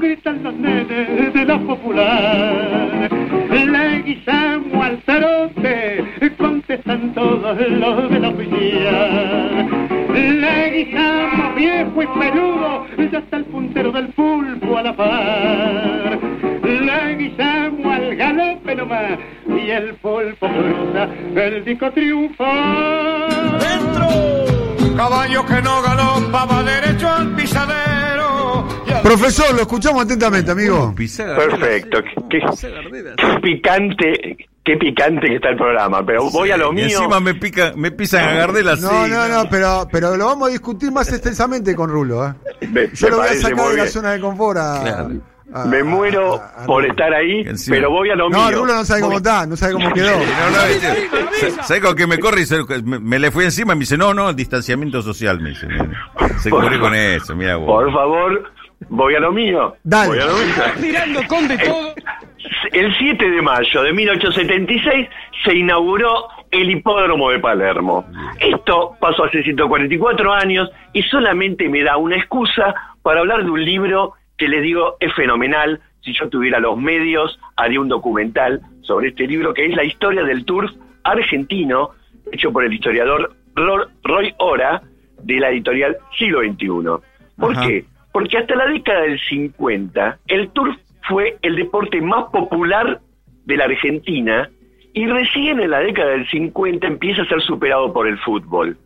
gritan los nenes de la popular. Le guisamos al cerote, contestan todos los de la oficial. Le guisamos viejo y peludo, ya está el puntero del pulpo a la par. Le guisamos al galope nomás, y el pulpo cruza el disco triunfa. ¡Dentro! Caballo que no galopa va derecho al pisadero. Y Profesor, lo escuchamos atentamente, amigo. Perfecto. Qué, qué picante, qué picante que está el programa. Pero voy a lo Y mío. encima me pica, me pisan a Gardel así. No, no, no, pero, pero lo vamos a discutir más extensamente con Rulo. ¿eh? Me- Yo me lo voy a sacar de la zona de confort a- Claro. a- Me muero a- a- por estar ahí, Encima. pero voy a lo No, mío. Rulo no sabe cómo está, no sabe cómo quedó. No, no, este, ¿Sabes con qué me corre? Y se- me, me le fui encima y me dice, no, no, el distanciamiento social, me dice. Se cubre con eso, mira vos. Por favor, voy a lo mío. Dale. Voy a lo mío. Tirando con de todo. El 7 de mayo de 1876 se inauguró el hipódromo de Palermo. Esto pasó hace 144 años y solamente me da una excusa para hablar de un libro que les digo es fenomenal. Si yo tuviera los medios, haría un documental sobre este libro que es la historia del turf argentino, hecho por el historiador Ro- Roy Ora de la editorial Siglo XXI. ¿Por Ajá. qué? Porque hasta la década del 50 el turf fue el deporte más popular de la Argentina y recién en la década del 50 empieza a ser superado por el fútbol.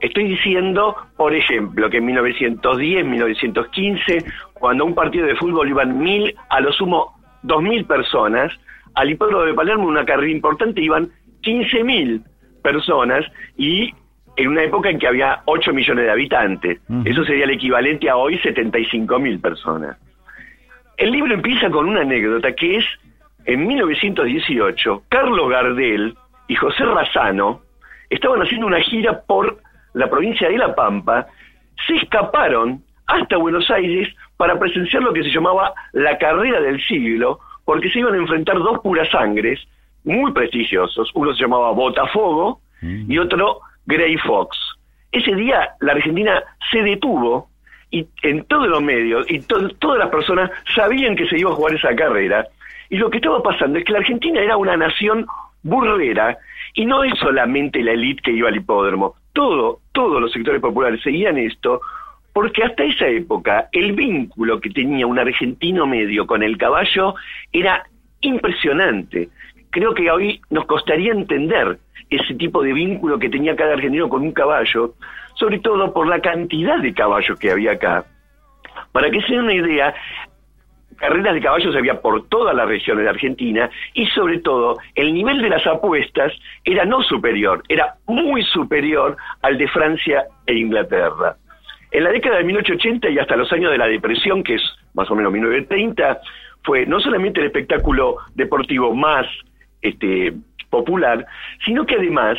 Estoy diciendo, por ejemplo, que en 1910, 1915, cuando un partido de fútbol iban mil, a lo sumo dos mil personas, al hipódromo de Palermo, una carrera importante, iban 15 mil personas y en una época en que había 8 millones de habitantes. Eso sería el equivalente a hoy 75 mil personas. El libro empieza con una anécdota que es, en 1918, Carlos Gardel y José Razano estaban haciendo una gira por la provincia de La Pampa, se escaparon hasta Buenos Aires para presenciar lo que se llamaba la carrera del siglo, porque se iban a enfrentar dos puras sangres muy prestigiosos. Uno se llamaba Botafogo y otro Grey Fox. Ese día la Argentina se detuvo y en todos los medios y to- todas las personas sabían que se iba a jugar esa carrera. Y lo que estaba pasando es que la Argentina era una nación burrera y no es solamente la élite que iba al hipódromo. Todo, todos los sectores populares seguían esto porque hasta esa época el vínculo que tenía un argentino medio con el caballo era impresionante. Creo que hoy nos costaría entender ese tipo de vínculo que tenía cada argentino con un caballo, sobre todo por la cantidad de caballos que había acá. Para que se den una idea, carreras de caballos había por todas las regiones de Argentina y sobre todo el nivel de las apuestas era no superior, era muy superior al de Francia e Inglaterra. En la década de 1880 y hasta los años de la depresión, que es más o menos 1930, fue no solamente el espectáculo deportivo más este, popular, sino que además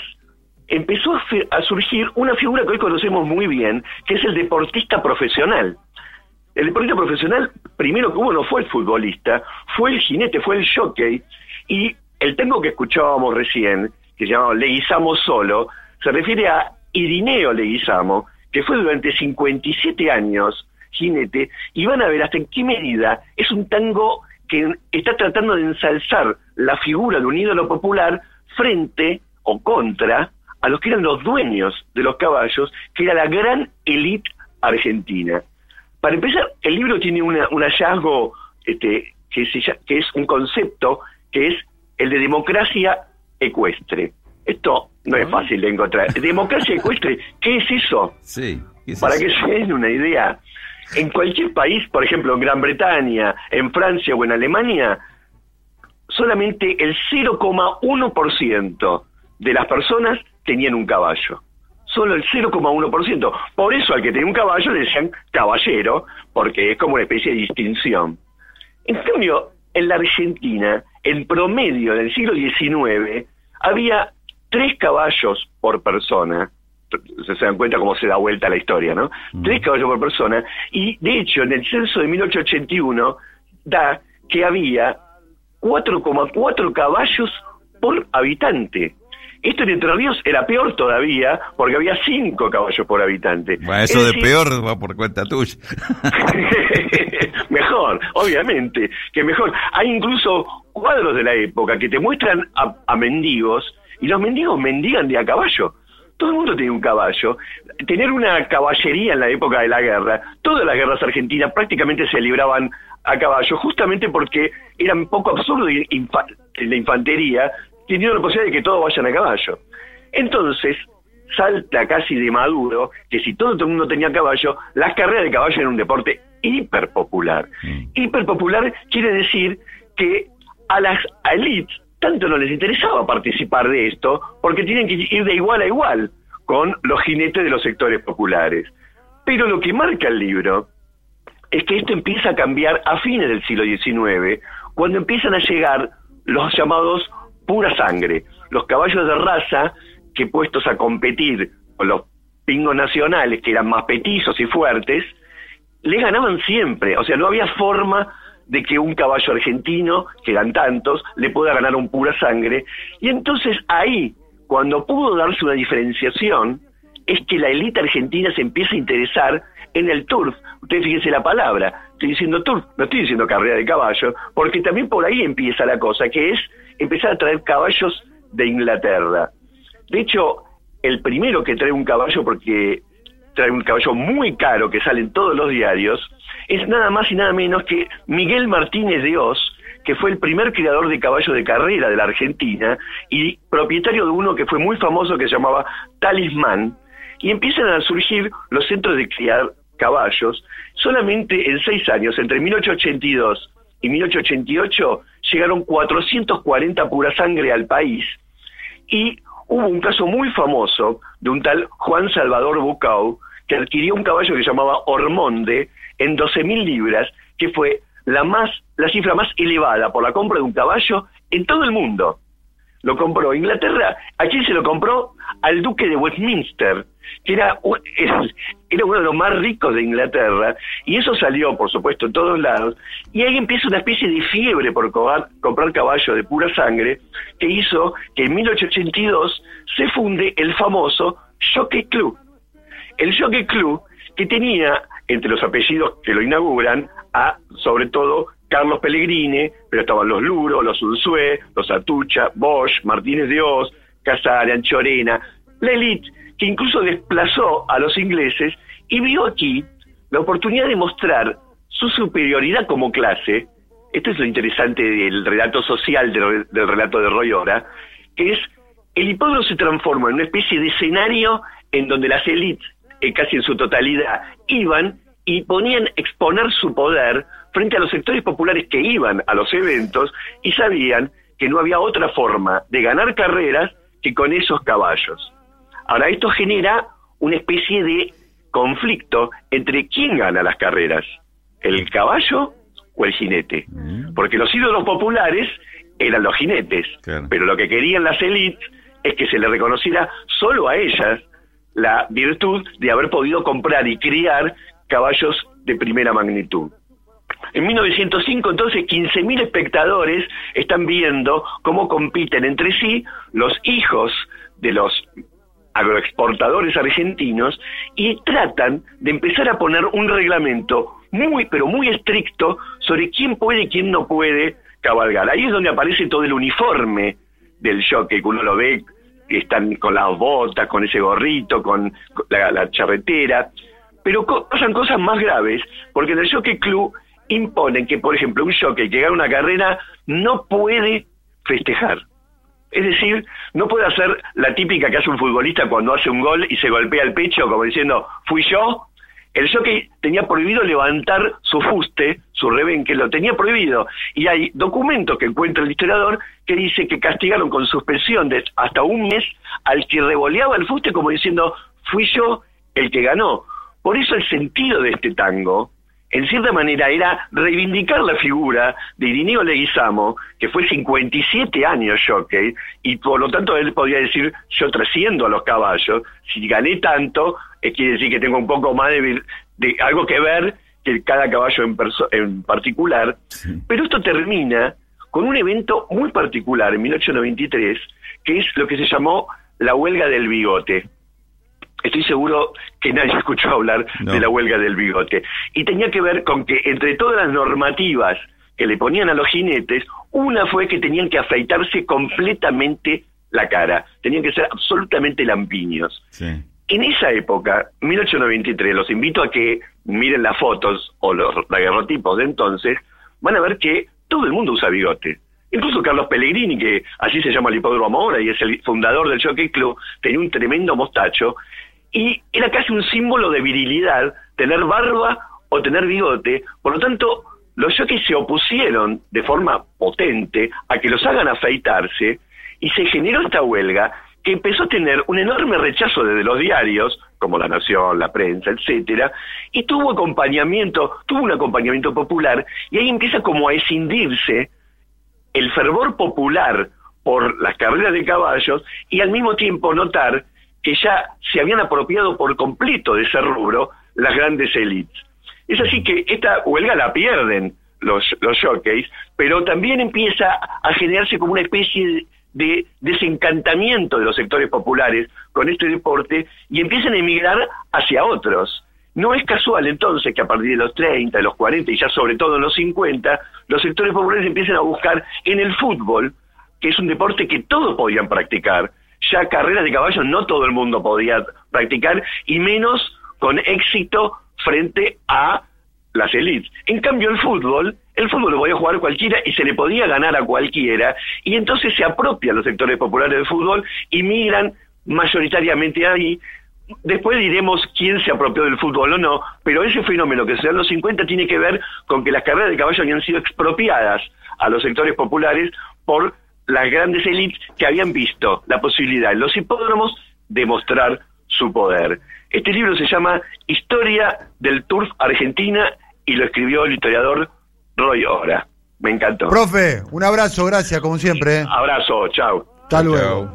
empezó a, a surgir una figura que hoy conocemos muy bien, que es el deportista profesional. El deportista profesional, primero que hubo, no fue el futbolista, fue el jinete, fue el jockey, y el tango que escuchábamos recién, que se llamaba Leguizamo Solo, se refiere a Irineo Leguizamo, que fue durante 57 años jinete, y van a ver hasta en qué medida es un tango que está tratando de ensalzar la figura de un ídolo popular frente o contra a los que eran los dueños de los caballos, que era la gran élite argentina. Para empezar, el libro tiene una- un hallazgo este, que, se que es un concepto que es el de democracia ecuestre. Esto no es fácil de encontrar. Democracia ecuestre, ¿qué es eso? Sí. ¿qué es Para eso? que se den una idea, en cualquier país, por ejemplo en Gran Bretaña, en Francia o en Alemania, solamente el 0,1% de las personas tenían un caballo. Solo el 0,1%. Por eso al que tenía un caballo le decían caballero, porque es como una especie de distinción. En cambio, en la Argentina, en promedio en el siglo XIX, había tres caballos por persona. Se dan cuenta cómo se da vuelta la historia, ¿no? Tres caballos por persona. Y de hecho, en el censo de 1881 da que había 4,4 caballos por habitante. Esto en Entre Ríos era peor todavía porque había cinco caballos por habitante. Bueno, eso Es de decir, peor va por cuenta tuya. mejor, obviamente, que mejor. Hay incluso cuadros de la época que te muestran a, a mendigos y los mendigos mendigan de a caballo. Todo el mundo tiene un caballo. Tener una caballería en la época de la guerra, todas las guerras argentinas prácticamente se libraban a caballo, justamente porque era un poco absurdo ir infa- en la infantería, teniendo la posibilidad de que todos vayan a caballo. Entonces, salta casi de maduro que si todo el mundo tenía caballo, las carreras de caballo eran un deporte hiper popular. Hiper popular quiere decir que a las elites tanto no les interesaba participar de esto porque tienen que ir de igual a igual con los jinetes de los sectores populares. Pero lo que marca el libro es que esto empieza a cambiar a fines del siglo XIX, cuando empiezan a llegar los llamados pura sangre, los caballos de raza que puestos a competir con los pingos nacionales, que eran más petizos y fuertes, le ganaban siempre. O sea, no había forma de que un caballo argentino, que eran tantos, le pueda ganar un pura sangre. Y entonces ahí, cuando pudo darse una diferenciación, es que la élite argentina se empieza a interesar en el turf. Ustedes fíjense la palabra, estoy diciendo turf, no estoy diciendo carrera de caballo, porque también por ahí empieza la cosa, que es empezar a traer caballos de Inglaterra. De hecho, el primero que trae un caballo, porque trae un caballo muy caro que sale en todos los diarios, es nada más y nada menos que Miguel Martínez de Oz, que fue el primer criador de caballos de carrera de la Argentina y propietario de uno que fue muy famoso que se llamaba Talismán, y empiezan a surgir los centros de criar caballos. Solamente en seis años, entre 1882 y 1888, llegaron 440 pura sangre al país y hubo un caso muy famoso de un tal Juan Salvador Bucau que adquirió un caballo que se llamaba Ormonde en 12.000 libras, que fue la más la cifra más elevada por la compra de un caballo en todo el mundo. Lo compró Inglaterra, ¿a quién se lo compró? Al duque de Westminster, que era, era, uno de los más ricos de Inglaterra, y eso salió, por supuesto, en todos lados, y ahí empieza una especie de fiebre por co- comprar caballos de pura sangre, que hizo que en 1882 se funde el famoso Jockey Club. El Jockey Club, que tenía entre los apellidos que lo inauguran a, sobre todo, Carlos Pellegrini, pero estaban los Luro, los Unzué, los Atucha, Bosch, Martínez de Oz, Anchorena, la élite que incluso desplazó a los ingleses y vio aquí la oportunidad de mostrar su superioridad como clase. Esto es lo interesante del relato social del, relato de Roy Ora, que es el hipódromo se transforma en una especie de escenario en donde las élites, eh, casi en su totalidad, iban y ponían exponer su poder frente a los sectores populares que iban a los eventos y sabían que no había otra forma de ganar carreras que con esos caballos. Ahora, esto genera una especie de conflicto entre quién gana las carreras, el caballo o el jinete. Porque los ídolos populares eran los jinetes, Claro. pero lo que querían las élites es que se le reconociera solo a ellas la virtud de haber podido comprar y criar caballos de primera magnitud. En 1905, entonces, 15.000 espectadores están viendo cómo compiten entre sí los hijos de los agroexportadores argentinos y tratan de empezar a poner un reglamento muy, pero muy estricto sobre quién puede y quién no puede cabalgar. Ahí es donde aparece todo el uniforme del jockey, que uno lo ve, que están con las botas, con ese gorrito, con la charretera, pero pasan cosas más graves, porque en el Jockey Club imponen que, por ejemplo, un jockey que gana una carrera no puede festejar. Es decir, no puede hacer la típica que hace un futbolista cuando hace un gol y se golpea el pecho como diciendo, fui yo. El jockey tenía prohibido levantar su fuste, su rebenque, lo tenía prohibido. Y hay documentos que encuentra el historiador que dice que castigaron con suspensión de hasta un mes al que revoleaba el fuste como diciendo, fui yo el que ganó. Por eso el sentido de este tango, en cierta manera, era reivindicar la figura de Irineo Leguizamo, que fue 57 años jockey, y por lo tanto él podía decir, yo trasciendo a los caballos, si gané tanto, eh, quiere decir que tengo un poco más de, de algo que ver que cada caballo en, en particular. Pero esto termina con un evento muy particular en 1893, que es lo que se llamó la huelga del bigote. Estoy seguro que nadie escuchó hablar No. de la huelga del bigote. Y tenía que ver con que entre todas las normativas que le ponían a los jinetes, una fue que tenían que afeitarse completamente la cara, tenían que ser absolutamente lampiños. Sí. En esa época, 1893, los invito a que miren las fotos o los daguerrotipos de entonces, van a ver que todo el mundo usa bigote. Incluso Carlos Pellegrini, que así se llama el hipódromo ahora y es el fundador del Jockey Club, tenía un tremendo mostacho y era casi un símbolo de virilidad tener barba o tener bigote. Por lo tanto, los jockeys se opusieron de forma potente a que los hagan afeitarse y se generó esta huelga que empezó a tener un enorme rechazo desde los diarios, como La Nación, la prensa, etcétera, y tuvo acompañamiento, tuvo un acompañamiento popular, y ahí empieza como a escindirse el fervor popular por las carreras de caballos y al mismo tiempo notar que ya se habían apropiado por completo de ese rubro las grandes élites. Es así que esta huelga la pierden los, los jockeys, pero también empieza a generarse como una especie de desencantamiento de los sectores populares con este deporte y empiezan a emigrar hacia otros. No es casual entonces que a partir de los 30, de los 40 y ya sobre todo en los 50, los sectores populares empiezan a buscar en el fútbol, que es un deporte que todos podían practicar, ya carreras de caballos no todo el mundo podía practicar y menos con éxito frente a las élites. En cambio el fútbol, el fútbol lo podía jugar cualquiera y se le podía ganar a cualquiera y entonces se apropian los sectores populares del fútbol y migran mayoritariamente ahí. Después diremos quién se apropió del fútbol o no, pero ese fenómeno que se da en los 50 tiene que ver con que las carreras de caballo habían sido expropiadas a los sectores populares por las grandes élites que habían visto la posibilidad en los hipódromos de mostrar su poder. Este libro se llama Historia del Turf Argentina y lo escribió el historiador Roy Ora. Me encantó. Profe, un abrazo, gracias, como siempre. ¿eh? Abrazo, chao. Hasta luego. chau.